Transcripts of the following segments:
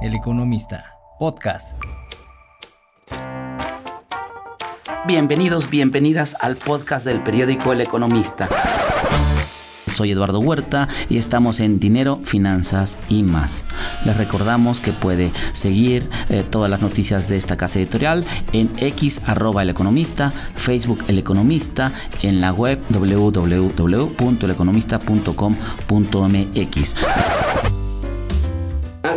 El Economista, podcast. Bienvenidos, bienvenidas al podcast del periódico El Economista. Soy Eduardo Huerta y estamos en Dinero, Finanzas y más. Les recordamos que puede seguir eh, todas las noticias de esta casa editorial en x arroba el economista, Facebook el economista, en la web www.eleconomista.com.mx.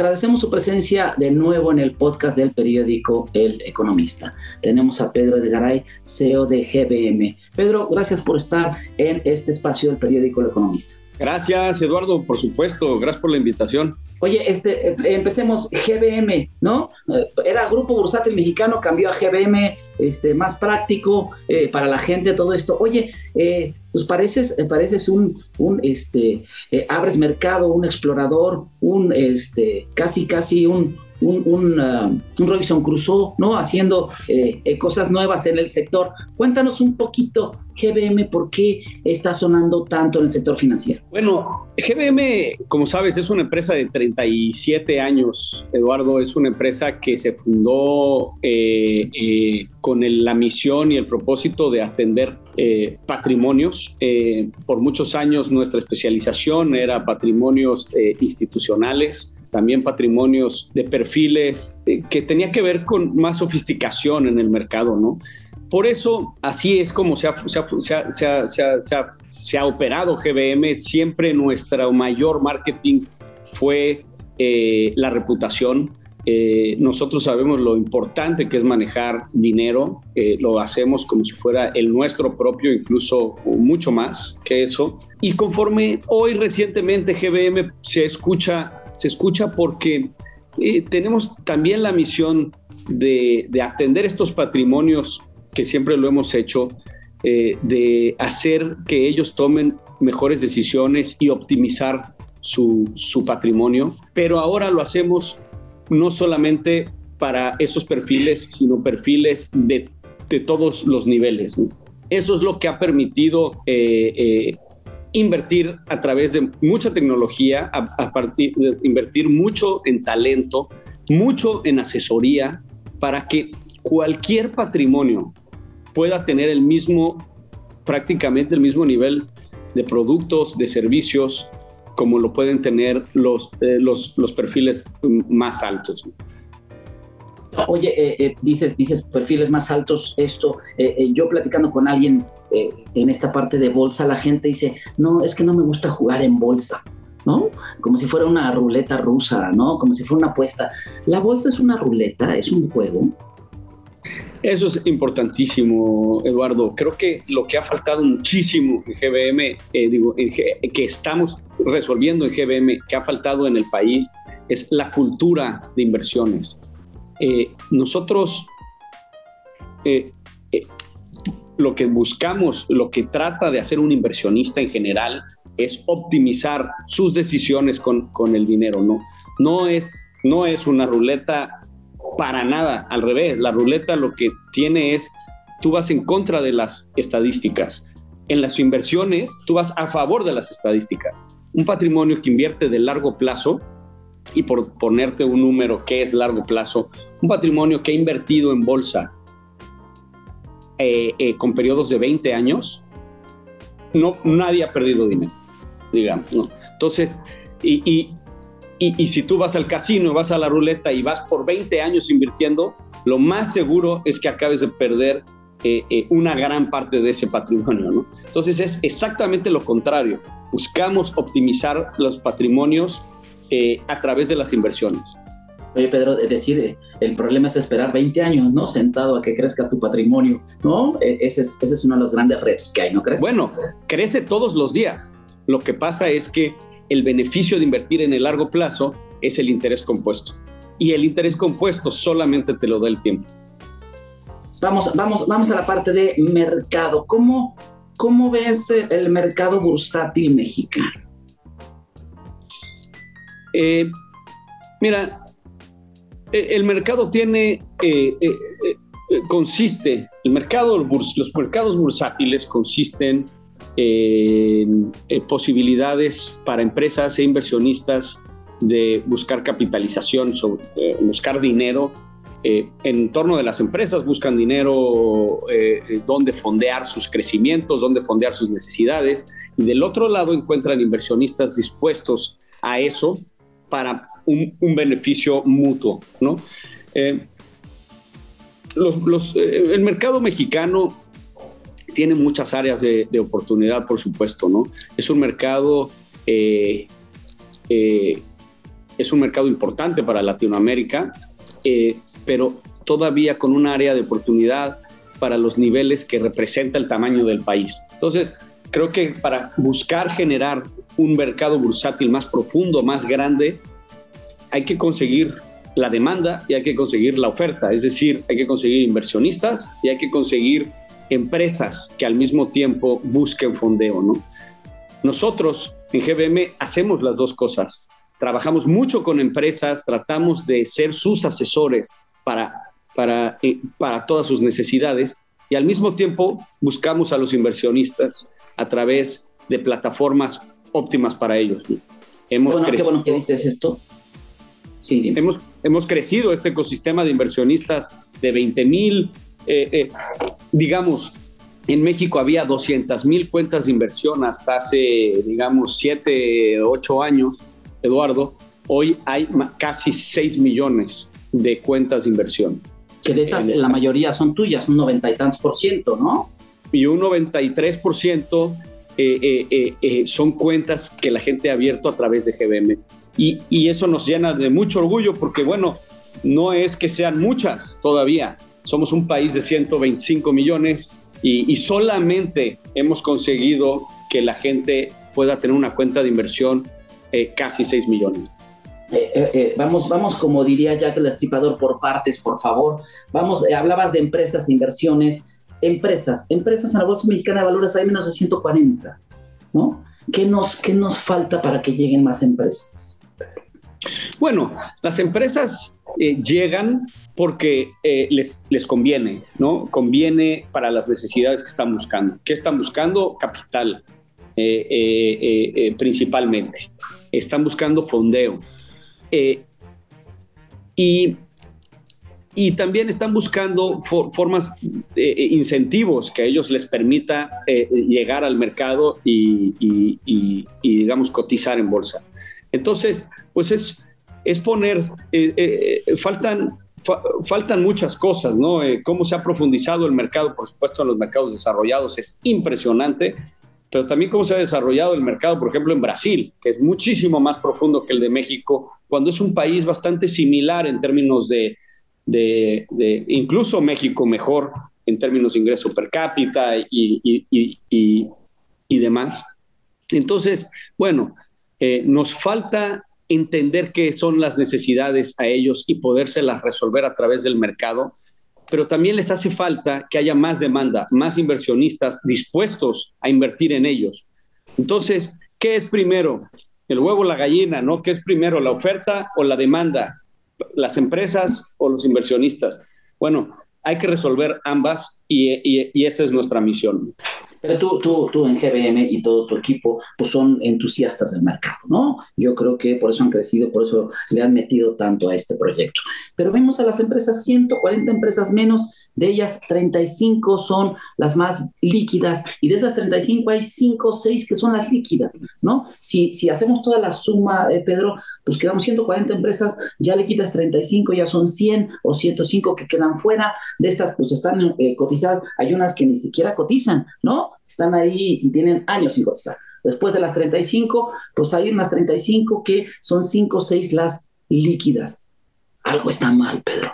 Agradecemos su presencia de nuevo en el podcast del periódico El Economista. Tenemos a Pedro Edgaray, CEO de GBM. Pedro, gracias por estar en este espacio del periódico El Economista. Gracias, Eduardo, por supuesto. Gracias por la invitación. Oye, este, eh, empecemos GBM, ¿no? Eh, era Grupo Bursátil Mexicano, cambió a GBM, este, más práctico eh, para la gente, todo esto. Oye, pues pareces, pareces un, un este, abres mercado, un explorador, un, este, casi, casi un, un, un, uh, un Robinson Crusoe, ¿no? Haciendo cosas nuevas en el sector. Cuéntanos un poquito GBM, ¿por qué está sonando tanto en el sector financiero? Bueno, GBM, como sabes, es una empresa de 37 años, Eduardo, es una empresa que se fundó eh, eh, con la misión y el propósito de atender eh, patrimonios. por muchos años nuestra especialización era patrimonios institucionales, también patrimonios de perfiles que tenía que ver con más sofisticación en el mercado, ¿no? Por eso, así es como se ha, operado GBM. Siempre nuestro mayor marketing fue eh, la reputación. Eh, nosotros sabemos lo importante que es manejar dinero, eh, lo hacemos como si fuera el nuestro propio, incluso mucho más que eso. Y conforme hoy recientemente GBM se escucha, se escucha porque tenemos también la misión de atender estos patrimonios que siempre lo hemos hecho, eh, de hacer que ellos tomen mejores decisiones y optimizar su, patrimonio, pero ahora lo hacemos no solamente para esos perfiles, sino perfiles de, todos los niveles. Eso es lo que ha permitido eh, eh, invertir a través de mucha tecnología, a, partir de invertir mucho en talento, mucho en asesoría, para que cualquier patrimonio pueda tener el mismo, prácticamente el mismo nivel de productos, de servicios, como lo pueden tener los, eh, los, los, perfiles más altos. Oye, eh, eh, dices, perfiles más altos, esto, yo platicando con alguien en esta parte de bolsa, la gente dice, no, es que no me gusta jugar en bolsa. ¿no? Como si fuera una ruleta rusa, ¿no? Como si fuera una apuesta. La bolsa es una ruleta, es un juego. Eso es importantísimo, Eduardo. Creo que lo que ha faltado muchísimo en GBM, eh, digo, que estamos resolviendo en GBM, que ha faltado en el país, es la cultura de inversiones. Eh, nosotros eh, lo que buscamos, lo que trata de hacer un inversionista en general, es optimizar sus decisiones con, con el dinero, ¿no? No es, no es una ruleta para nada, al revés, la ruleta lo que tiene es, tú vas en contra de las estadísticas. En las inversiones, tú vas a favor de las estadísticas. Un patrimonio que invierte de largo plazo, y por ponerte un número que es largo plazo, un patrimonio que ha invertido en bolsa eh, eh, con periodos de 20 años, no, nadie ha perdido dinero, digamos. Entonces, y, y, si tú vas al casino, vas a la ruleta y vas por 20 años invirtiendo, lo más seguro es que acabes de perder eh, eh, una gran parte de ese patrimonio. ¿no? Entonces es exactamente lo contrario. Buscamos optimizar los patrimonios eh, a través de las inversiones. Oye, Pedro, es decir, el problema es esperar 20 años, ¿no? Sentado a que crezca tu patrimonio, ¿no? E, ese es, ese es uno de los grandes retos que hay, ¿no crees? Bueno, crece todos los días. Lo que pasa es que el beneficio de invertir en el largo plazo es el interés compuesto. Y el interés compuesto solamente te lo da el tiempo. Vamos, vamos, vamos a la parte de mercado. ¿Cómo, cómo ves el mercado bursátil mexicano? Eh, mira, e, el mercado tiene, eh, eh, consiste, el mercado, los mercados bursátiles consisten eh, posibilidades para empresas e inversionistas de buscar capitalización, eh, buscar dinero eh, en torno de las empresas, buscan dinero eh, donde fondear sus crecimientos, donde fondear sus necesidades, y del otro lado encuentran inversionistas dispuestos a eso para un, beneficio mutuo, ¿no? El mercado mexicano tiene muchas áreas de, oportunidad, por supuesto, ¿no? Es un mercado es un mercado importante para Latinoamérica, eh, pero todavía con un área de oportunidad para los niveles que representa el tamaño del país. Entonces, creo que para buscar generar un mercado bursátil más profundo, más grande, hay que conseguir la demanda y hay que conseguir la oferta, es decir, hay que conseguir inversionistas y hay que conseguir empresas que al mismo tiempo busquen fondeo, ¿no? Nosotros en GBM hacemos las dos cosas trabajamos mucho con empresas, tratamos de ser sus asesores para, para, eh, para todas sus necesidades y al mismo tiempo buscamos a los inversionistas a través de plataformas óptimas para ellos. Hemos bueno, qué bueno que dices esto. Sí, hemos, hemos crecido este ecosistema de inversionistas de 20 mil, eh, eh, digamos, en México había 200 mil cuentas de inversión hasta hace, digamos, 7, 8 años Eduardo, hoy hay casi 6 millones de cuentas de inversión. Que de esas la mayoría son tuyas, un noventa y tantos por ciento, ¿no? Y un 93 por ciento eh, eh, eh, son cuentas que la gente ha abierto a través de GBM. Y, y, eso nos llena de mucho orgullo porque, bueno, no es que sean muchas todavía. Somos un país de 125 millones y, y solamente hemos conseguido que la gente pueda tener una cuenta de inversión eh, casi 6 millones. Eh, eh, vamos, vamos, como diría Jack el Estripador, por partes, por favor. Vamos, hablabas de empresas, inversiones, empresas, empresas en la Bolsa Mexicana de Valores hay menos de 140, ¿no? ¿Qué nos, qué nos falta para que lleguen más empresas? Bueno, las empresas llegan porque les, les conviene, ¿no? Conviene para las necesidades que están buscando. ¿Qué están buscando? Capital, principalmente están buscando fondeo. Eh, y, y, también están buscando formas, eh, eh, incentivos que a ellos les permita llegar al mercado y, y, digamos, cotizar en bolsa. Entonces, pues es, es poner, faltan, faltan muchas cosas, ¿no? cómo se ha profundizado el mercado, por supuesto, en los mercados desarrollados es impresionante pero también cómo se ha desarrollado el mercado, por ejemplo, en Brasil, que es muchísimo más profundo que el de México, cuando es un país bastante similar en términos de, de, incluso México mejor en términos de ingreso per cápita y, y, y, demás. Entonces, bueno, eh, nos falta entender qué son las necesidades a ellos y podérselas resolver a través del mercado pero también les hace falta que haya más demanda, más inversionistas dispuestos a invertir en ellos. Entonces, ¿qué es primero? El huevo o la gallina, ¿no? ¿Qué es primero, la oferta o la demanda? ¿Las empresas o los inversionistas? Bueno, hay que resolver ambas y, y esa es nuestra misión. Pero tú, tú, tú en GBM y todo tu equipo, pues son entusiastas del mercado, ¿no? Yo creo que por eso han crecido, por eso le han metido tanto a este proyecto. Pero vemos a las empresas, 140 empresas menos, de ellas 35 son las más líquidas y de esas 35 hay 5 o 6 que son las líquidas, ¿no? Si, si hacemos toda la suma, eh, Pedro, pues quedamos 140 empresas, ya le quitas 35, ya son 100 o 105 que quedan fuera. De estas, pues están eh, cotizadas, hay unas que ni siquiera cotizan, ¿no? Están ahí y tienen años sin cotizar. Después de las 35, pues hay unas 35 que son 5 o 6 las líquidas. Algo está mal, Pedro.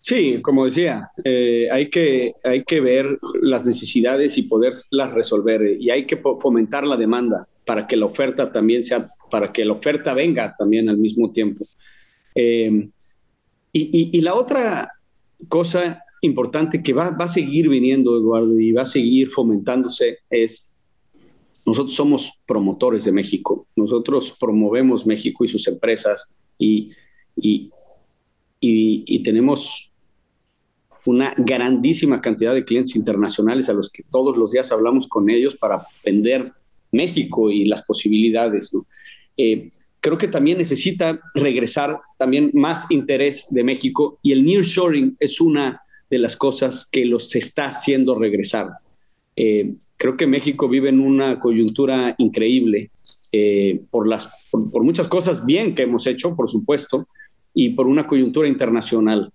Sí, como decía, eh, hay, que, hay que ver las necesidades y poderlas resolver y hay que fomentar la demanda para que la oferta también sea, para que la oferta venga también al mismo tiempo. Eh, y, y, la otra cosa importante que va, a seguir viniendo, Eduardo, y va a seguir fomentándose es, nosotros somos promotores de México, nosotros promovemos México y sus empresas y, y, y, tenemos una grandísima cantidad de clientes internacionales a los que todos los días hablamos con ellos para vender México y las posibilidades. creo que también necesita regresar también más interés de México y el nearshoring es una de las cosas que los está haciendo regresar. Eh, creo que México vive en una coyuntura increíble eh, por, las, por, muchas cosas bien que hemos hecho, por supuesto, y por una coyuntura internacional.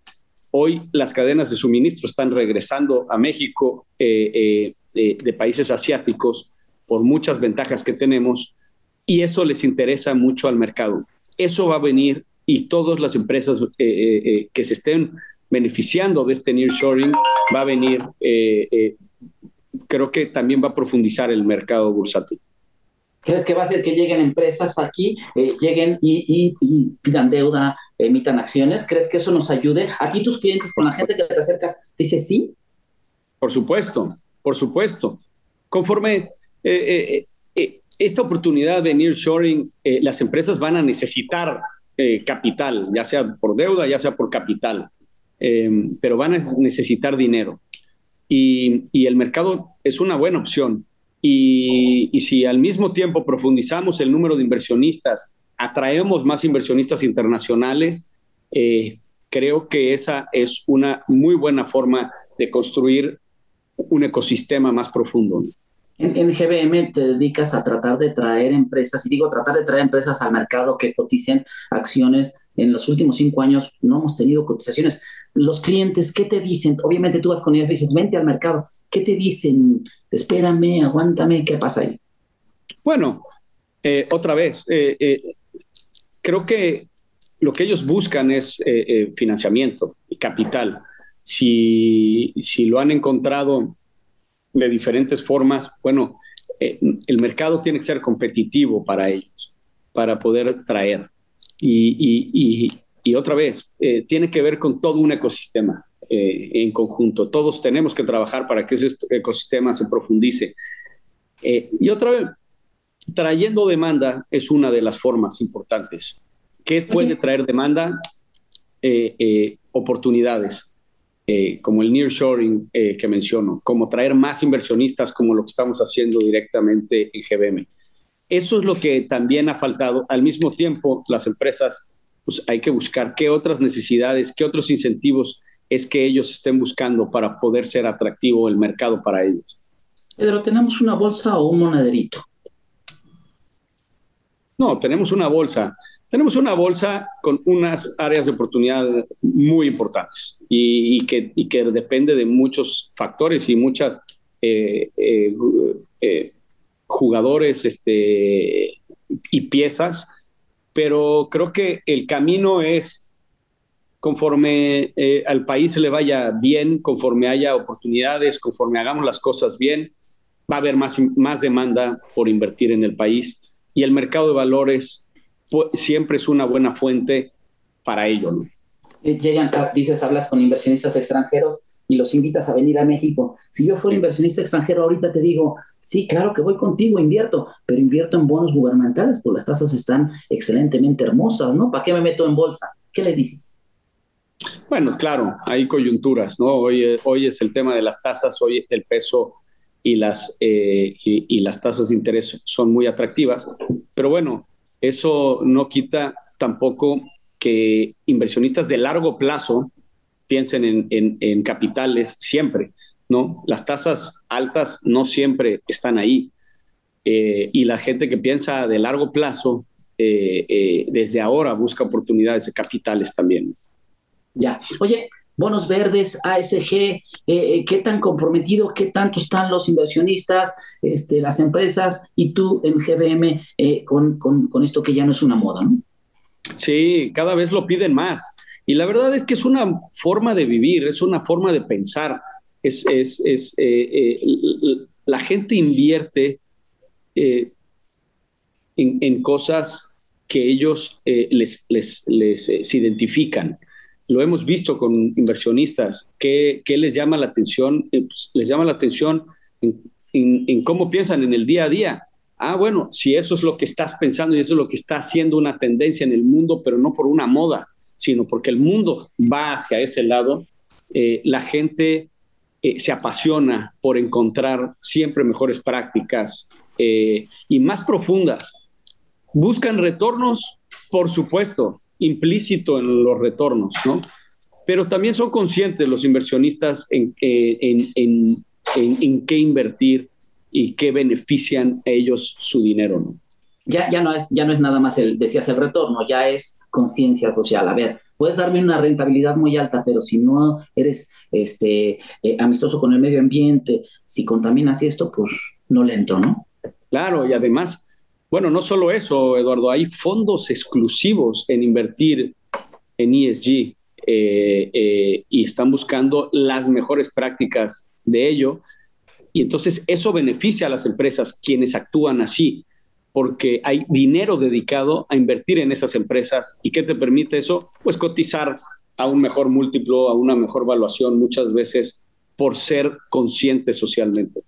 Hoy las cadenas de suministro están regresando a México eh, de países asiáticos por muchas ventajas que tenemos y eso les interesa mucho al mercado. Eso va a venir y todas las empresas que se estén beneficiando de este nearshoring va a venir creo que también va a profundizar el mercado bursátil. ¿Crees que va a ser que lleguen empresas aquí, eh, lleguen y, pidan deuda, emitan acciones? ¿Crees que eso nos ayude? ¿A ti tus clientes, con la gente que te acercas, dice sí? Por supuesto, por supuesto. Conforme eh, eh, esta oportunidad de nearshoring, las empresas van a necesitar capital, ya sea por deuda, ya sea por capital, pero van a necesitar dinero y, el mercado es una buena opción. Y, si al mismo tiempo profundizamos el número de inversionistas, atraemos más inversionistas internacionales, eh, creo que esa es una muy buena forma de construir un ecosistema más profundo. En, en, GBM te dedicas a tratar de traer empresas, y digo tratar de traer empresas al mercado que coticen acciones en los últimos cinco años no hemos tenido cotizaciones. Los clientes, ¿qué te dicen? Obviamente tú vas con ellos y dices, vente al mercado. ¿Qué te dicen? Espérame, aguántame, ¿qué pasa ahí? Bueno, eh, otra vez, eh, eh, creo que lo que ellos buscan es financiamiento y capital. Si, si lo han encontrado de diferentes formas, bueno, el mercado tiene que ser competitivo para ellos, para poder traer. Y, otra vez, tiene que ver con todo un ecosistema eh, en conjunto. Todos tenemos que trabajar para que ese ecosistema se profundice. Eh, y otra vez, trayendo demanda es una de las formas importantes. ¿Qué puede traer demanda? oportunidades, como el nearshoring que menciono, como traer más inversionistas, como lo que estamos haciendo directamente en GBM. Eso es lo que también ha faltado. Al mismo tiempo, las empresas, pues hay que buscar qué otras necesidades, qué otros incentivos es que ellos estén buscando para poder ser atractivo el mercado para ellos. Pedro, ¿tenemos una bolsa o un monederito? No, tenemos una bolsa. Tenemos una bolsa con unas áreas de oportunidad muy importantes y, que, que, depende de muchos factores y muchas eh, eh, eh, jugadores este, y piezas, pero creo que el camino es conforme eh, al país le vaya bien, conforme haya oportunidades, conforme hagamos las cosas bien, va a haber más, más demanda por invertir en el país y el mercado de valores siempre es una buena fuente para ello. Eh, llegan, dices, hablas con inversionistas extranjeros y los invitas a venir a México. Si yo fuera inversionista extranjero, ahorita te digo, sí, claro que voy contigo, invierto, pero invierto en bonos gubernamentales, porque las tasas están excelentemente hermosas, ¿no? ¿Para qué me meto en bolsa? ¿Qué le dices? Bueno, claro, hay coyunturas, ¿no? Hoy, es el tema de las tasas, hoy el peso y las, eh, y las tasas de interés son muy atractivas, pero bueno, eso no quita tampoco que inversionistas de largo plazo piensen en, capitales siempre, ¿no? Las tasas altas no siempre están ahí. Eh, y la gente que piensa de largo plazo, eh, desde ahora busca oportunidades de capitales también. Ya. Oye, bonos verdes, ASG, ¿qué tan comprometido, qué tanto están los inversionistas, este, las empresas y tú en GBM con, con, con, esto que ya no es una moda, ¿no? Sí, cada vez lo piden más. Y la verdad es que es una forma de vivir, es una forma de pensar. Es, es, es eh, eh, la gente invierte eh, en, en, cosas que ellos les, les, les identifican. Lo hemos visto con inversionistas. ¿Qué, qué les llama la atención? Pues, les llama la atención en, cómo piensan en el día a día. Ah, bueno, si eso es lo que estás pensando y eso es lo que está haciendo una tendencia en el mundo, pero no por una moda, sino porque el mundo va hacia ese lado, eh, la gente eh, se apasiona por encontrar siempre mejores prácticas eh, y más profundas. buscan retornos, por supuesto, implícito en los retornos, ¿no? Pero también son conscientes los inversionistas en, en, en, en qué invertir y qué benefician a ellos su dinero, ¿no? Ya, ya, no es, ya no es nada más el, decías, el retorno, ya es conciencia social. A ver, puedes darme una rentabilidad muy alta, pero si no eres este, eh, amistoso con el medio ambiente, si contaminas esto, pues no le entro, ¿no? Claro, y además, bueno, no solo eso, Eduardo, hay fondos exclusivos en invertir en ESG eh, eh, y están buscando las mejores prácticas de ello. Y entonces eso beneficia a las empresas quienes actúan así porque hay dinero dedicado a invertir en esas empresas. ¿Y qué te permite eso? Pues cotizar a un mejor múltiplo, a una mejor valuación muchas veces por ser consciente socialmente.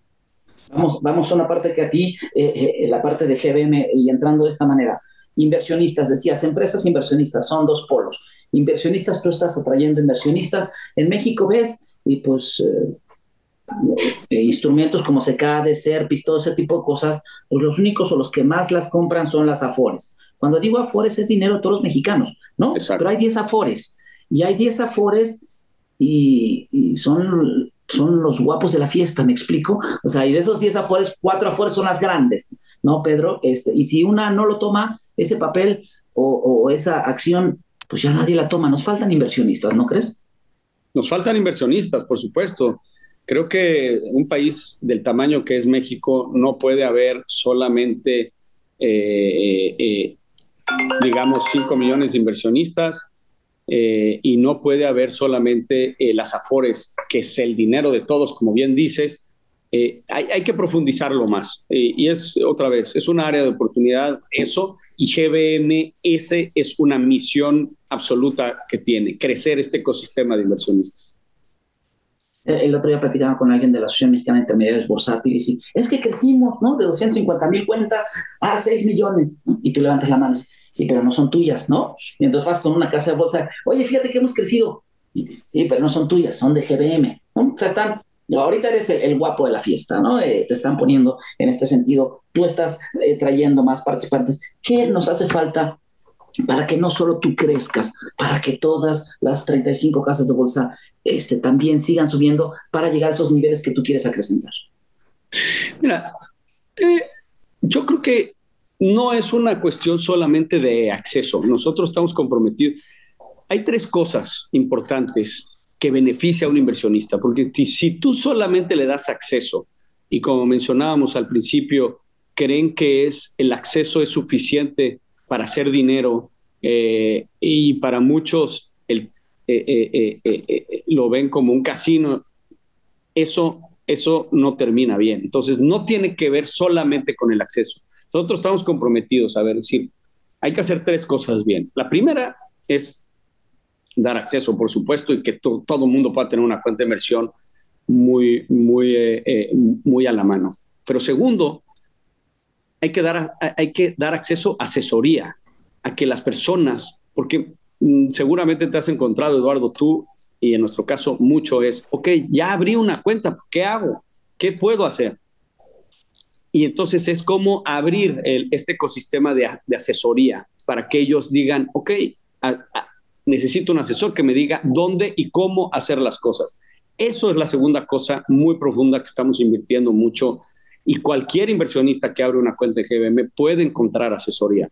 Vamos, vamos a una parte que a ti, eh, eh, la parte de GBM, y entrando de esta manera, inversionistas, decías, empresas inversionistas, son dos polos. Inversionistas, tú estás atrayendo inversionistas. En México ves, y pues eh, eh, instrumentos como secade, serpis, todo ese tipo de cosas, pues los únicos o los que más las compran son las afores. Cuando digo afores es dinero de todos los mexicanos, ¿no? Pero hay 10 afores y hay 10 afores y, son, son los guapos de la fiesta, ¿me explico? O sea, y de esos 10 afores, cuatro afores son las grandes, ¿no, Pedro? Este, y si una no lo toma, ese papel o, o esa acción, pues ya nadie la toma. Nos faltan inversionistas, ¿no crees? Nos faltan inversionistas, por supuesto. Creo que un país del tamaño que es México no puede haber solamente, eh, eh, eh, digamos, 5 millones de inversionistas y no puede haber solamente las afores, que es el dinero de todos, como bien dices. Hay, hay, que profundizarlo más. y es otra vez, es un área de oportunidad eso, y GBMS es una misión absoluta que tiene, crecer este ecosistema de inversionistas. El otro día platicaba con alguien de la Asociación Mexicana de Intermediarios Bursátiles y es que crecimos, ¿no? De 250 mil cuentas a 6 millones. Y tú levantas la mano y dices, sí, pero no son tuyas, ¿no? Y entonces vas con una casa de bolsa, oye, fíjate que hemos crecido. Y dices, sí, pero no son tuyas, son de GBM, ¿no? O sea, están, ahorita eres el, guapo de la fiesta, ¿no? Eh, te están poniendo en este sentido, tú estás eh, trayendo más participantes. ¿Qué nos hace falta para que no solo tú crezcas, para que todas las 35 casas de bolsa este, también sigan subiendo para llegar a esos niveles que tú quieres acrecentar? Mira, eh, yo creo que no es una cuestión solamente de acceso. Nosotros estamos comprometidos. Hay tres cosas importantes que beneficia a un inversionista, porque si tú solamente le das acceso, y como mencionábamos al principio, creen que es el acceso es suficiente para hacer dinero eh, y para muchos el, eh, eh, lo ven como un casino, eso, eso no termina bien. Entonces, no tiene que ver solamente con el acceso. Nosotros estamos comprometidos a ver, decir, hay que hacer tres cosas bien. La primera es dar acceso, por supuesto, y que todo el mundo pueda tener una cuenta de inversión muy, muy, muy a la mano. Pero segundo, hay que dar, hay que dar acceso a asesoría, a que las personas, porque mm, seguramente te has encontrado, Eduardo, tú y en nuestro caso mucho es, ok, ya abrí una cuenta, ¿qué hago? ¿Qué puedo hacer? Y entonces es como abrir el, este ecosistema de, de, asesoría para que ellos digan, ok, necesito un asesor que me diga dónde y cómo hacer las cosas. Eso es la segunda cosa muy profunda que estamos invirtiendo mucho y cualquier inversionista que abre una cuenta de GBM puede encontrar asesoría.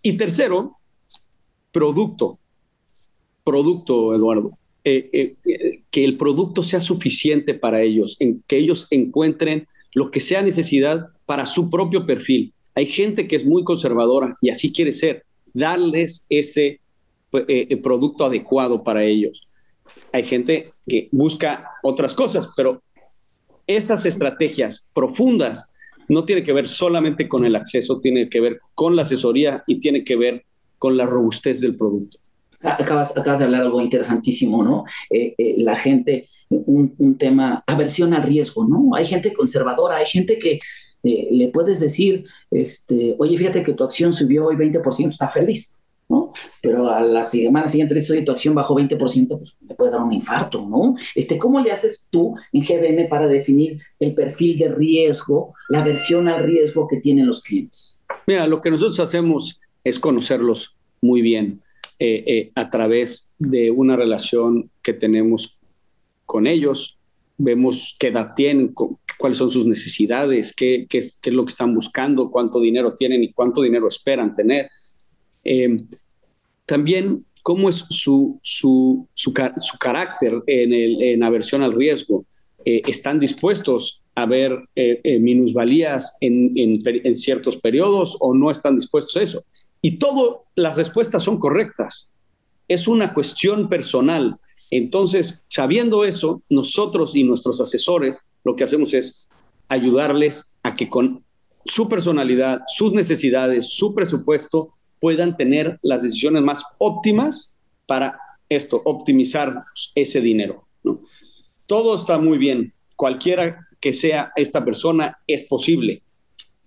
Y tercero, producto. Producto, Eduardo. Eh, eh, eh, que el producto sea suficiente para ellos, en que ellos encuentren lo que sea necesidad para su propio perfil. Hay gente que es muy conservadora y así quiere ser, darles ese producto adecuado para ellos. Hay gente que busca otras cosas, pero esas estrategias profundas no tiene que ver solamente con el acceso, tiene que ver con la asesoría y tiene que ver con la robustez del producto. Acabas, acabas de hablar algo interesantísimo, ¿no? Eh, eh, la gente, un, tema, aversión al riesgo, ¿no? Hay gente conservadora, hay gente que eh, le puedes decir, este, oye, fíjate que tu acción subió hoy 20%, está feliz. Pero a la semana siguiente dices, oye, tu acción bajó 20%, pues le puede dar un infarto, ¿no? Este, ¿Cómo le haces tú en GBM para definir el perfil de riesgo, la versión al riesgo que tienen los clientes? Mira, lo que nosotros hacemos es conocerlos muy bien eh, eh, a través de una relación que tenemos con ellos. Vemos qué edad tienen, cuáles son sus necesidades, qué, qué, es, qué, es, lo que están buscando, cuánto dinero tienen y cuánto dinero esperan tener. Eh, también cómo es su, su, su, su carácter en, el, aversión al riesgo. Eh, ¿Están dispuestos a ver eh, eh, minusvalías en, en, en, ciertos periodos o no están dispuestos a eso? Y todas las respuestas son correctas. Es una cuestión personal. Entonces, sabiendo eso, nosotros y nuestros asesores lo que hacemos es ayudarles a que con su personalidad, sus necesidades, su presupuesto, puedan tener las decisiones más óptimas para esto, optimizar ese dinero. ¿no? Todo está muy bien. Cualquiera que sea esta persona es posible.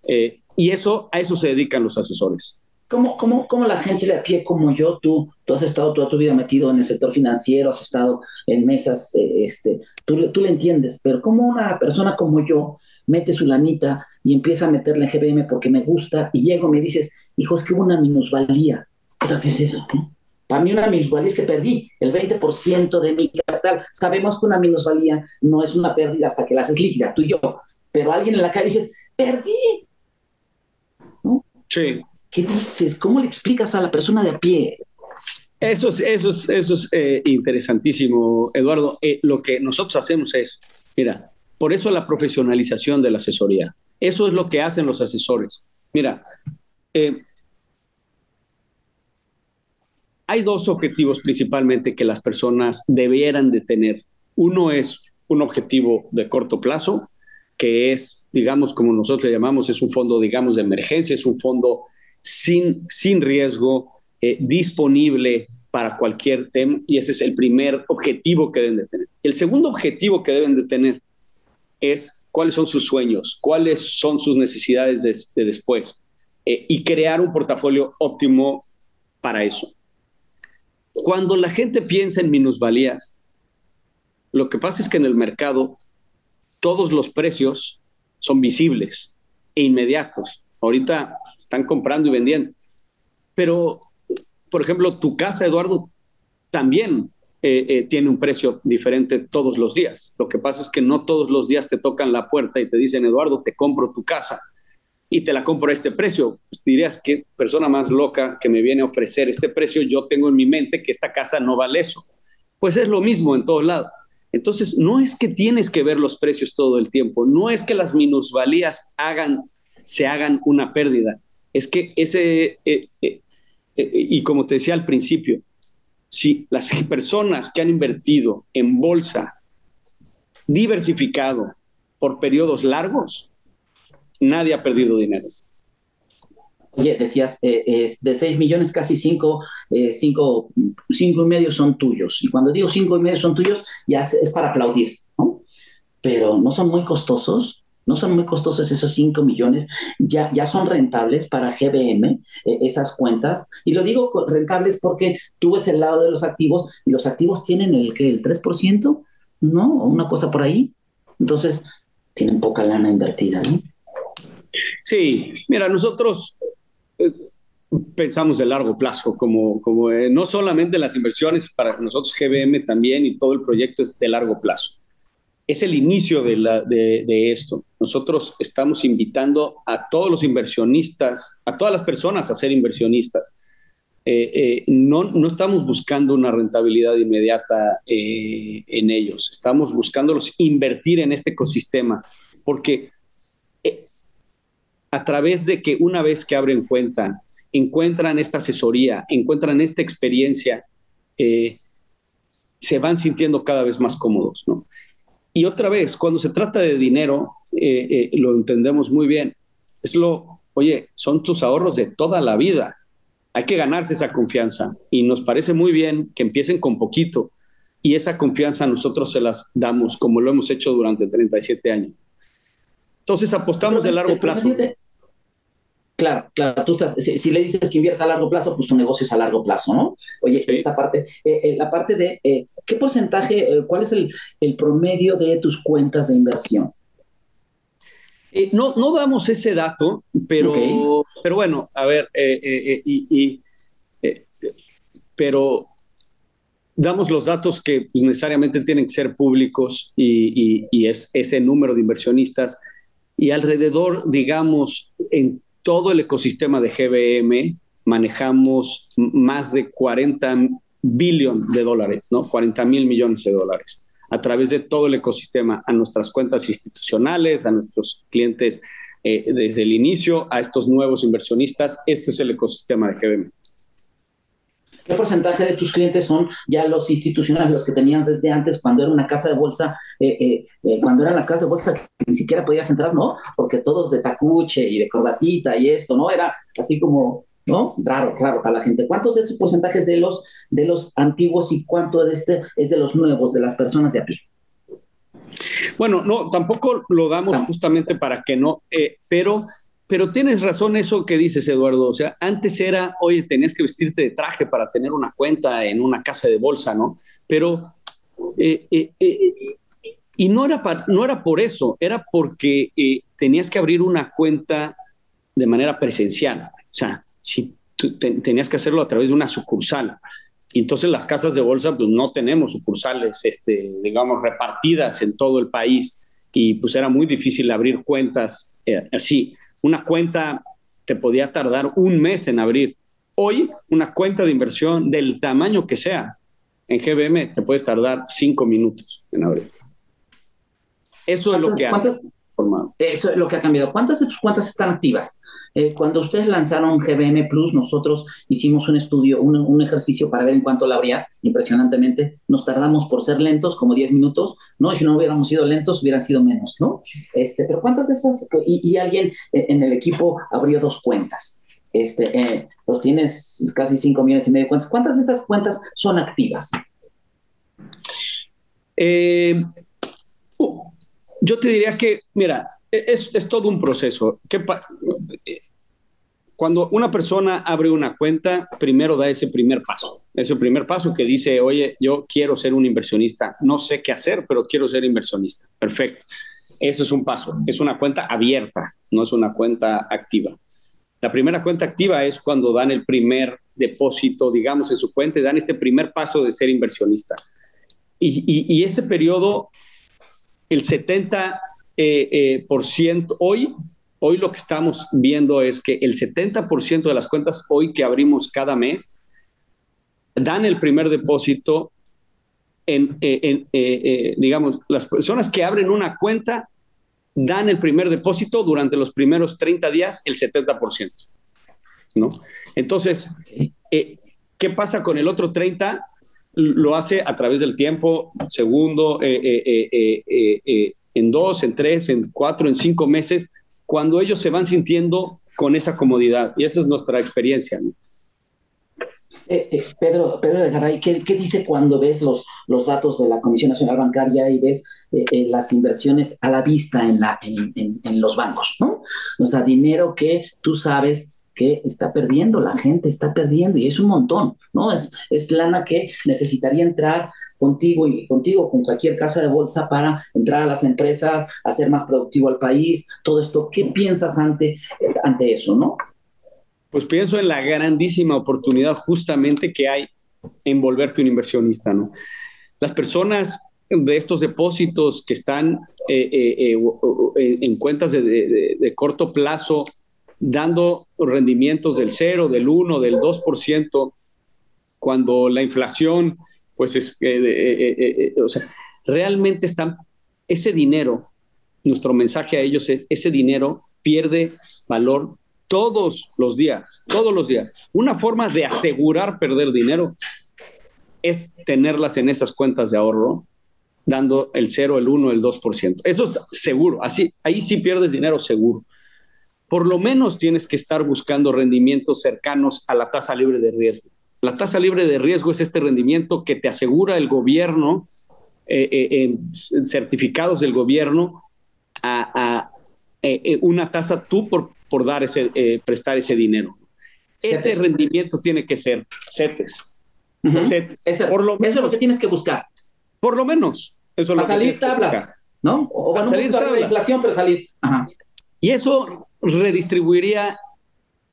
Eh, y eso, a eso se dedican los asesores. ¿Cómo, cómo, cómo la gente de a pie como yo, tú, tú has estado toda tu vida metido en el sector financiero, has estado en mesas, eh, este, tú, tú le entiendes, pero ¿cómo una persona como yo mete su lanita y empieza a meterle en GBM porque me gusta y llego y me dices, hijo, es que hubo una minusvalía. ¿Qué es eso? Para mí una minusvalía es que perdí el 20% de mi capital. Sabemos que una minusvalía no es una pérdida hasta que la haces líquida, tú y yo. Pero alguien en la calle dices, perdí. ¿No? Sí. ¿Qué dices? ¿Cómo le explicas a la persona de a pie? Eso es, eso es, eso es eh, interesantísimo, Eduardo. Eh, lo que nosotros hacemos es, mira, por eso la profesionalización de la asesoría. Eso es lo que hacen los asesores. Mira, eh, hay dos objetivos principalmente que las personas debieran de tener. Uno es un objetivo de corto plazo, que es, digamos, como nosotros le llamamos, es un fondo, digamos, de emergencia, es un fondo sin, sin riesgo, eh, disponible para cualquier tema, y ese es el primer objetivo que deben de tener. El segundo objetivo que deben de tener es cuáles son sus sueños, cuáles son sus necesidades de, de después, eh, y crear un portafolio óptimo para eso. Cuando la gente piensa en minusvalías, lo que pasa es que en el mercado todos los precios son visibles e inmediatos. Ahorita están comprando y vendiendo. Pero, por ejemplo, tu casa, Eduardo, también eh, eh, tiene un precio diferente todos los días. Lo que pasa es que no todos los días te tocan la puerta y te dicen, Eduardo, te compro tu casa y te la compro a este precio. Pues dirías, qué persona más loca que me viene a ofrecer este precio. Yo tengo en mi mente que esta casa no vale eso. Pues es lo mismo en todos lados. Entonces, no es que tienes que ver los precios todo el tiempo, no es que las minusvalías hagan, se hagan una pérdida, es que ese, eh, eh, eh, y como te decía al principio, si las personas que han invertido en bolsa diversificado por periodos largos, nadie ha perdido dinero. Oye, decías, eh, es de 6 millones, casi 5, 5 eh, cinco, y medio son tuyos. Y cuando digo 5 y medio son tuyos, ya es, para aplaudir, ¿no? Pero no son muy costosos, no son muy costosos esos 5 millones, ya, ya son rentables para GBM eh, esas cuentas. Y lo digo rentables porque tú ves el lado de los activos y los activos tienen el, ¿qué? el 3%, ¿no? Una cosa por ahí. Entonces, tienen poca lana invertida, ¿no? Sí, mira, nosotros eh, pensamos de largo plazo, como, como eh, no solamente las inversiones, para nosotros GBM también y todo el proyecto es de largo plazo. Es el inicio de, esto. Nosotros estamos invitando a todos los inversionistas, a todas las personas a ser inversionistas. Eh, no, no, estamos buscando una rentabilidad inmediata en ellos, estamos buscándolos invertir en este ecosistema, porque a través de que una vez que abren cuenta, encuentran esta asesoría, encuentran esta experiencia, eh, se van sintiendo cada vez más cómodos, ¿no? Y otra vez, cuando se trata de dinero, eh, eh, lo entendemos muy bien. Es lo, oye, son tus ahorros de toda la vida. Hay que ganarse esa confianza y nos parece muy bien que empiecen con poquito y esa confianza nosotros se las damos como lo hemos hecho durante 37 años. Entonces apostamos de largo plazo. Claro, claro, tú estás, si, le dices que invierta a largo plazo, pues tu negocio es a largo plazo, ¿no? Oye, sí. esta parte, eh, eh, la parte de, eh, ¿qué porcentaje, cuál es el, el, promedio de tus cuentas de inversión? No, no damos ese dato, pero, pero bueno, a ver, y, pero damos los datos que pues, necesariamente tienen que ser públicos y, y, es ese número de inversionistas. Y alrededor, digamos, en todo el ecosistema de GBM manejamos más de 40 billones de dólares, ¿no? 40 mil millones de dólares a través de todo el ecosistema, a nuestras cuentas institucionales, a nuestros clientes eh, desde el inicio, a estos nuevos inversionistas. Este es el ecosistema de GBM. ¿Qué porcentaje de tus clientes son ya los institucionales, los que tenías desde antes, cuando era una casa de bolsa, eh, eh, eh, cuando eran las casas de bolsa que ni siquiera podías entrar, ¿no? Porque todos de tacuche y de corbatita y esto, ¿no? Era así como, ¿no? Raro, raro para la gente. ¿Cuántos de esos porcentajes de los, de los antiguos y cuánto de este es de los nuevos, de las personas de a pie? Bueno, no, tampoco lo damos justamente para que no, pero pero tienes razón eso que dices, Eduardo. O sea, antes era, oye, tenías que vestirte de traje para tener una cuenta en una casa de bolsa, ¿no? Pero, eh, eh, eh, y no era, no era por eso, era porque tenías que abrir una cuenta de manera presencial. O sea, si tenías que hacerlo a través de una sucursal. Y entonces las casas de bolsa, pues no tenemos sucursales, este, digamos, repartidas en todo el país. Y pues era muy difícil abrir cuentas así. Una cuenta te podía tardar un mes en abrir. Hoy, una cuenta de inversión del tamaño que sea, en GBM te puedes tardar cinco minutos en abrir. Eso es lo que Eso es lo que ha cambiado. ¿Cuántas de tus cuentas están activas? Eh, cuando ustedes lanzaron GBM Plus, nosotros hicimos un estudio, un, ejercicio para ver en cuánto la abrías. Impresionantemente, nos tardamos por ser lentos como 10 minutos, ¿no? Y si no hubiéramos sido lentos, hubieran sido menos, ¿no? Este, pero ¿cuántas de esas? Y, alguien eh, en el equipo abrió dos cuentas. Este, eh, pues tienes casi 5 millones y medio de cuentas. ¿Cuántas de esas cuentas son activas? Yo te diría que, mira, es, es todo un proceso. ¿Qué cuando una persona abre una cuenta, primero da ese primer paso. Ese primer paso que dice, oye, yo quiero ser un inversionista. No sé qué hacer, pero quiero ser inversionista. Perfecto. Eso es un paso. Es una cuenta abierta, no es una cuenta activa. La primera cuenta activa es cuando dan el primer depósito, digamos, en su cuenta, dan este primer paso de ser inversionista. Y, ese periodo, el 70% eh, eh, por ciento, hoy Hoy lo que estamos viendo es que el 70% de las cuentas hoy que abrimos cada mes dan el primer depósito en, eh, digamos, las personas que abren una cuenta dan el primer depósito durante los primeros 30 días, el 70%. ¿no? Entonces, ¿qué pasa con el otro 30? Lo hace a través del tiempo, segundo, en dos, en tres, en cuatro, en cinco meses, cuando ellos se van sintiendo con esa comodidad. Y esa es nuestra experiencia. Eh, eh, Pedro, Pedro de Garay, ¿qué, dice cuando ves los, los datos de la Comisión Nacional Bancaria y ves eh, las inversiones a la vista en, la, en, los bancos? ¿no? O sea, dinero que tú sabes que está perdiendo, la gente está perdiendo y es un montón, ¿no? Es, es lana que necesitaría entrar contigo y contigo, con cualquier casa de bolsa para entrar a las empresas, hacer más productivo al país, todo esto. ¿Qué piensas ante, ante eso, no? Pues pienso en la grandísima oportunidad justamente que hay en volverte un inversionista, ¿no? Las personas de estos depósitos que están eh, eh, eh, en cuentas de, de, corto plazo, dando rendimientos del 0, del 1, del 2%, cuando la inflación pues es, eh, eh, eh, o sea, realmente están, ese dinero, nuestro mensaje a ellos es, ese dinero pierde valor todos los días, todos los días. Una forma de asegurar perder dinero es tenerlas en esas cuentas de ahorro, dando el 0, el 1, el 2%. Eso es seguro, así, ahí sí pierdes dinero seguro. Por lo menos tienes que estar buscando rendimientos cercanos a la tasa libre de riesgo. La tasa libre de riesgo es este rendimiento que te asegura el gobierno, eh, eh, en certificados del gobierno, a, eh, una tasa tú por, por dar ese, prestar ese dinero. Ese rendimiento tiene que ser CETES. por lo menos, eso es lo que tienes que buscar. Por lo menos. Eso es salir tablas, ¿no? O van a salir tablas. la inflación, pero salir. Y eso redistribuiría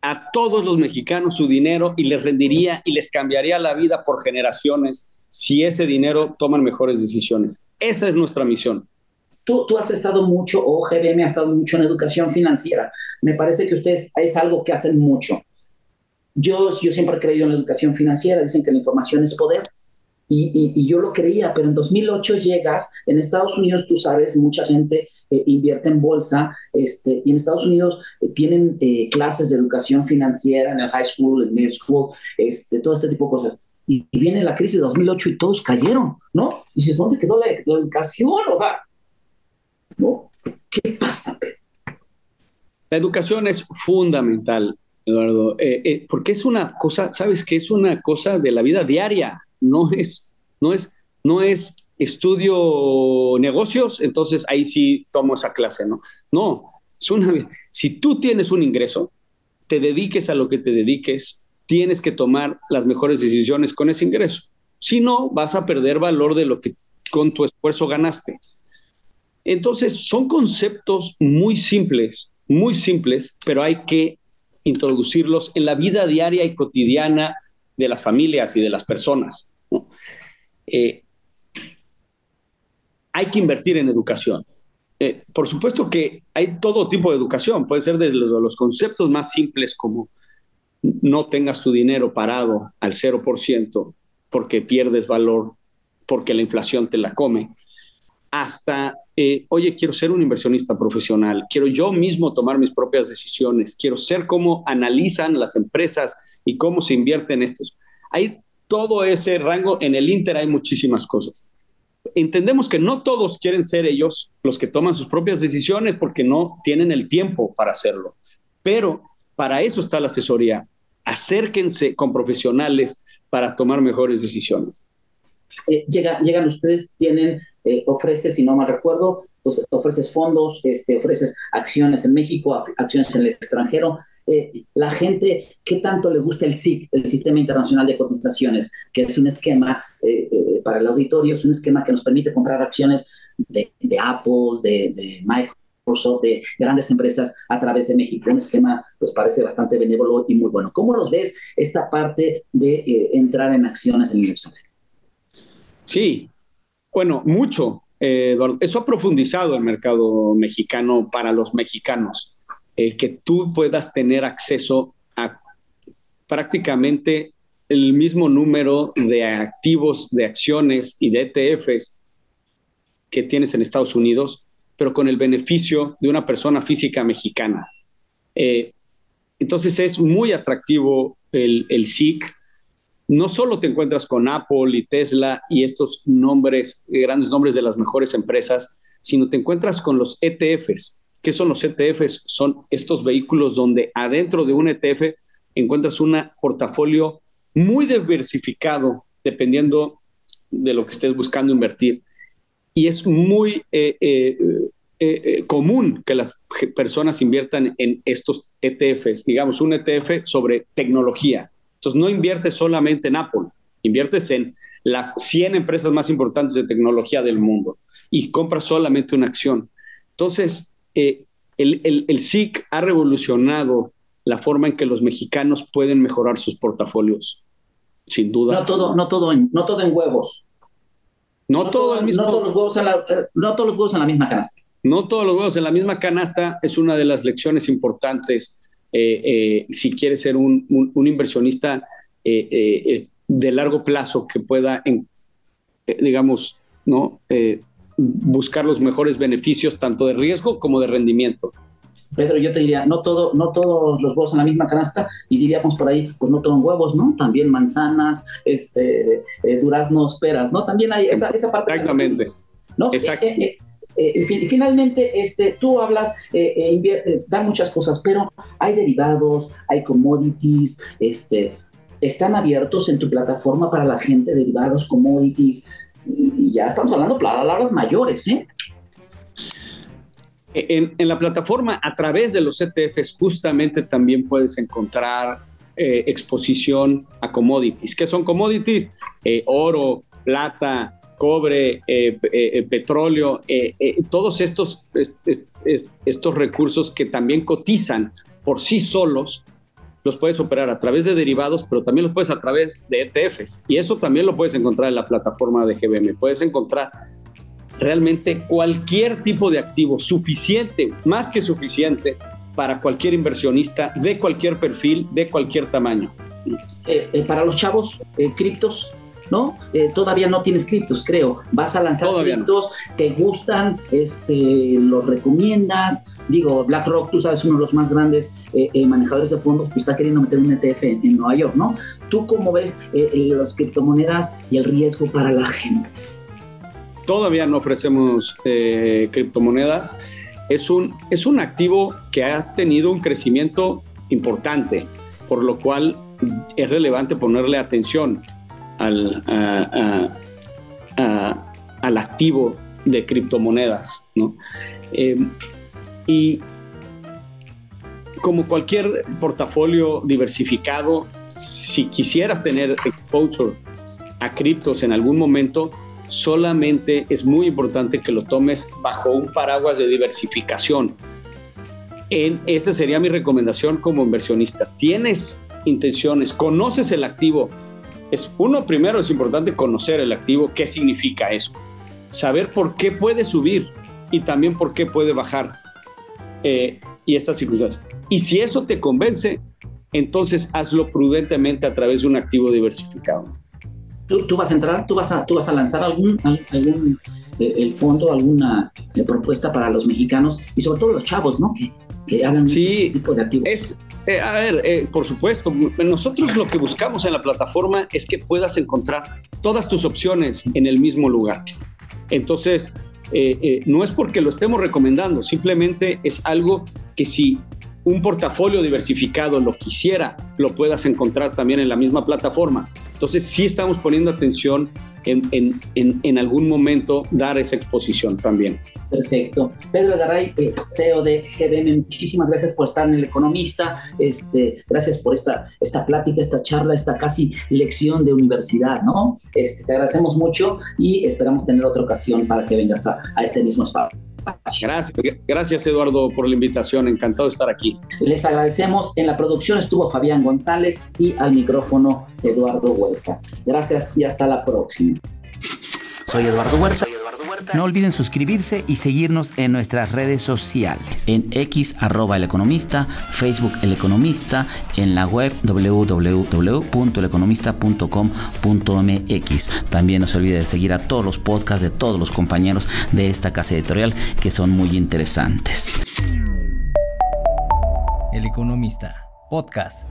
a todos los mexicanos su dinero y les rendiría y les cambiaría la vida por generaciones si ese dinero toman mejores decisiones. Esa es nuestra misión. Tú, tú has estado mucho, o GBM ha estado mucho en educación financiera. Me parece que ustedes es algo que hacen mucho. Yo, yo siempre he creído en la educación financiera, dicen que la información es poder. Y, yo lo creía, pero en 2008 llegas, en Estados Unidos, tú sabes, mucha gente eh, invierte en bolsa, este, y en Estados Unidos eh, tienen eh, clases de educación financiera en el high school, en el middle school, este, todo este tipo de cosas. Y, viene la crisis de 2008 y todos cayeron, ¿no? Y dices, ¿dónde quedó la, educación? O sea, ¿no? ¿Qué pasa, La educación es fundamental, Eduardo, porque es una cosa, ¿sabes qué? Es una cosa de la vida diaria no es, no es, no es estudio negocios, entonces ahí sí tomo esa clase, ¿no? No, es una, si tú tienes un ingreso, te dediques a lo que te dediques, tienes que tomar las mejores decisiones con ese ingreso. Si no, vas a perder valor de lo que con tu esfuerzo ganaste. Entonces, son conceptos muy simples, muy simples, pero hay que introducirlos en la vida diaria y cotidiana de las familias y de las personas. Eh, hay que invertir en educación. Eh, por supuesto que hay todo tipo de educación, puede ser desde los, conceptos más simples como no tengas tu dinero parado al 0% porque pierdes valor, porque la inflación te la come, hasta, eh, oye, quiero ser un inversionista profesional, quiero yo mismo tomar mis propias decisiones, quiero ser cómo analizan las empresas y cómo se invierte en estos. Hay todo ese rango, en el Inter hay muchísimas cosas. Entendemos que no todos quieren ser ellos los que toman sus propias decisiones porque no tienen el tiempo para hacerlo, pero para eso está la asesoría. Acérquense con profesionales para tomar mejores decisiones. Eh, llegan ustedes, tienen, eh, ofrece, si no mal recuerdo, pues ofreces fondos, este, ofreces acciones en México, acciones en el extranjero. Eh, la gente, ¿qué tanto le gusta el SIC, el Sistema Internacional de Cotizaciones? Que es un esquema eh, eh, para el auditorio, es un esquema que nos permite comprar acciones de, Apple, de, Microsoft, de grandes empresas a través de México. Un esquema, pues parece bastante benévolo y muy bueno. ¿Cómo los ves esta parte de entrar en acciones en el extranjero? Sí, bueno, mucho, Eduardo. Eso ha profundizado el mercado mexicano para los mexicanos el que tú puedas tener acceso a prácticamente el mismo número de activos, de acciones y de ETFs que tienes en Estados Unidos, pero con el beneficio de una persona física mexicana. Eh, entonces es muy atractivo el, el SIC. No solo te encuentras con Apple y Tesla y estos nombres, grandes nombres de las mejores empresas, sino te encuentras con los ETFs, ¿Qué son los ETFs? Son estos vehículos donde adentro de un ETF encuentras un portafolio muy diversificado dependiendo de lo que estés buscando invertir. Y es muy eh, eh, eh, común que las personas inviertan en estos ETFs, digamos, un ETF sobre tecnología. Entonces, no inviertes solamente en Apple, inviertes en las 100 empresas más importantes de tecnología del mundo y compras solamente una acción. Entonces, eh, el, el, SIC ha revolucionado la forma en que los mexicanos pueden mejorar sus portafolios, sin duda. No todo, no todo, en, no todo en huevos. No, todo, el mismo. No todos, los huevos en la, eh, no todos los huevos en la misma canasta. No todos los huevos en la misma canasta es una de las lecciones importantes eh, si quieres ser un, un, inversionista de largo plazo que pueda, digamos, ¿no? Buscar los mejores beneficios tanto de riesgo como de rendimiento. Pedro, yo te diría, no, todo, no todos los huevos en la misma canasta y diríamos por ahí, pues no todos huevos, ¿no? También manzanas, este, eh, duraznos, peras, ¿no? También hay esa, esa parte. Exactamente. ¿no? Exacto. Eh, eh, finalmente, este, tú hablas, da muchas cosas, pero hay derivados, hay commodities, este, están abiertos en tu plataforma para la gente, derivados, commodities, y ya estamos hablando palabras mayores, ¿eh? En, la plataforma, a través de los ETFs, justamente también puedes encontrar exposición a commodities. ¿Qué son commodities? oro, plata, cobre, petróleo, todos estos, estos recursos que también cotizan por sí solos, los puedes operar a través de derivados, pero también los puedes a través de ETFs. Y eso también lo puedes encontrar en la plataforma de GBM. Puedes encontrar realmente cualquier tipo de activo suficiente, más que suficiente, para cualquier inversionista de cualquier perfil, de cualquier tamaño. Eh, eh, para los chavos, eh, criptos, ¿no? todavía no tienes criptos, creo. Vas a lanzar criptos, te gustan, este, los recomiendas. Digo, BlackRock, tú sabes, uno de los más grandes manejadores de fondos, pues está queriendo meter un ETF en, Nueva York, ¿no? ¿Tú cómo ves las criptomonedas y el riesgo para la gente? Todavía no ofrecemos criptomonedas es un, es un activo que ha tenido un crecimiento importante, por lo cual es relevante ponerle atención al, al activo de criptomonedas. Eh, y como cualquier portafolio diversificado, si quisieras tener exposure a criptos en algún momento, solamente es muy importante que lo tomes bajo un paraguas de diversificación. En, esa sería mi recomendación como inversionista. Tienes intenciones, conoces el activo. Es, uno, primero es importante conocer el activo, qué significa eso. Saber por qué puede subir y también por qué puede bajar. Eh, y estas circunstancias. Y si eso te convence, entonces hazlo prudentemente a través de un activo diversificado tú, vas a entrar, tú vas a, tú vas a lanzar algún, algún eh, el fondo, alguna eh, propuesta para los mexicanos y sobre todo los chavos, ¿no? Que, que hablan sí, de este tipo de activos. Es, eh, a ver, por supuesto, nosotros lo que buscamos en la plataforma es que puedas encontrar todas tus opciones en el mismo lugar. Entonces, no es porque lo estemos recomendando, simplemente es algo que si un portafolio diversificado lo quisiera, lo puedas encontrar también en la misma plataforma. Entonces sí estamos poniendo atención en, en, en, algún momento dar esa exposición también. Perfecto. Pedro Garay, eh, CEO de GBM, muchísimas gracias por estar en El Economista. Este, gracias por esta, esta plática, esta charla, esta casi lección de universidad, ¿no? Este, te agradecemos mucho y esperamos tener otra ocasión para que vengas a, a este mismo espacio. Gracias, gracias Eduardo por la invitación, encantado de estar aquí. Les agradecemos, en la producción estuvo Fabián González y al micrófono Eduardo Huerta. Gracias y hasta la próxima. Soy Eduardo Huerta. No olviden suscribirse y seguirnos en nuestras redes sociales. En X arroba el economista, Facebook el economista, en la web www.eleconomista.com.mx. También no se olvide de seguir a todos los podcasts de todos los compañeros de esta casa editorial que son muy interesantes. El economista, podcast.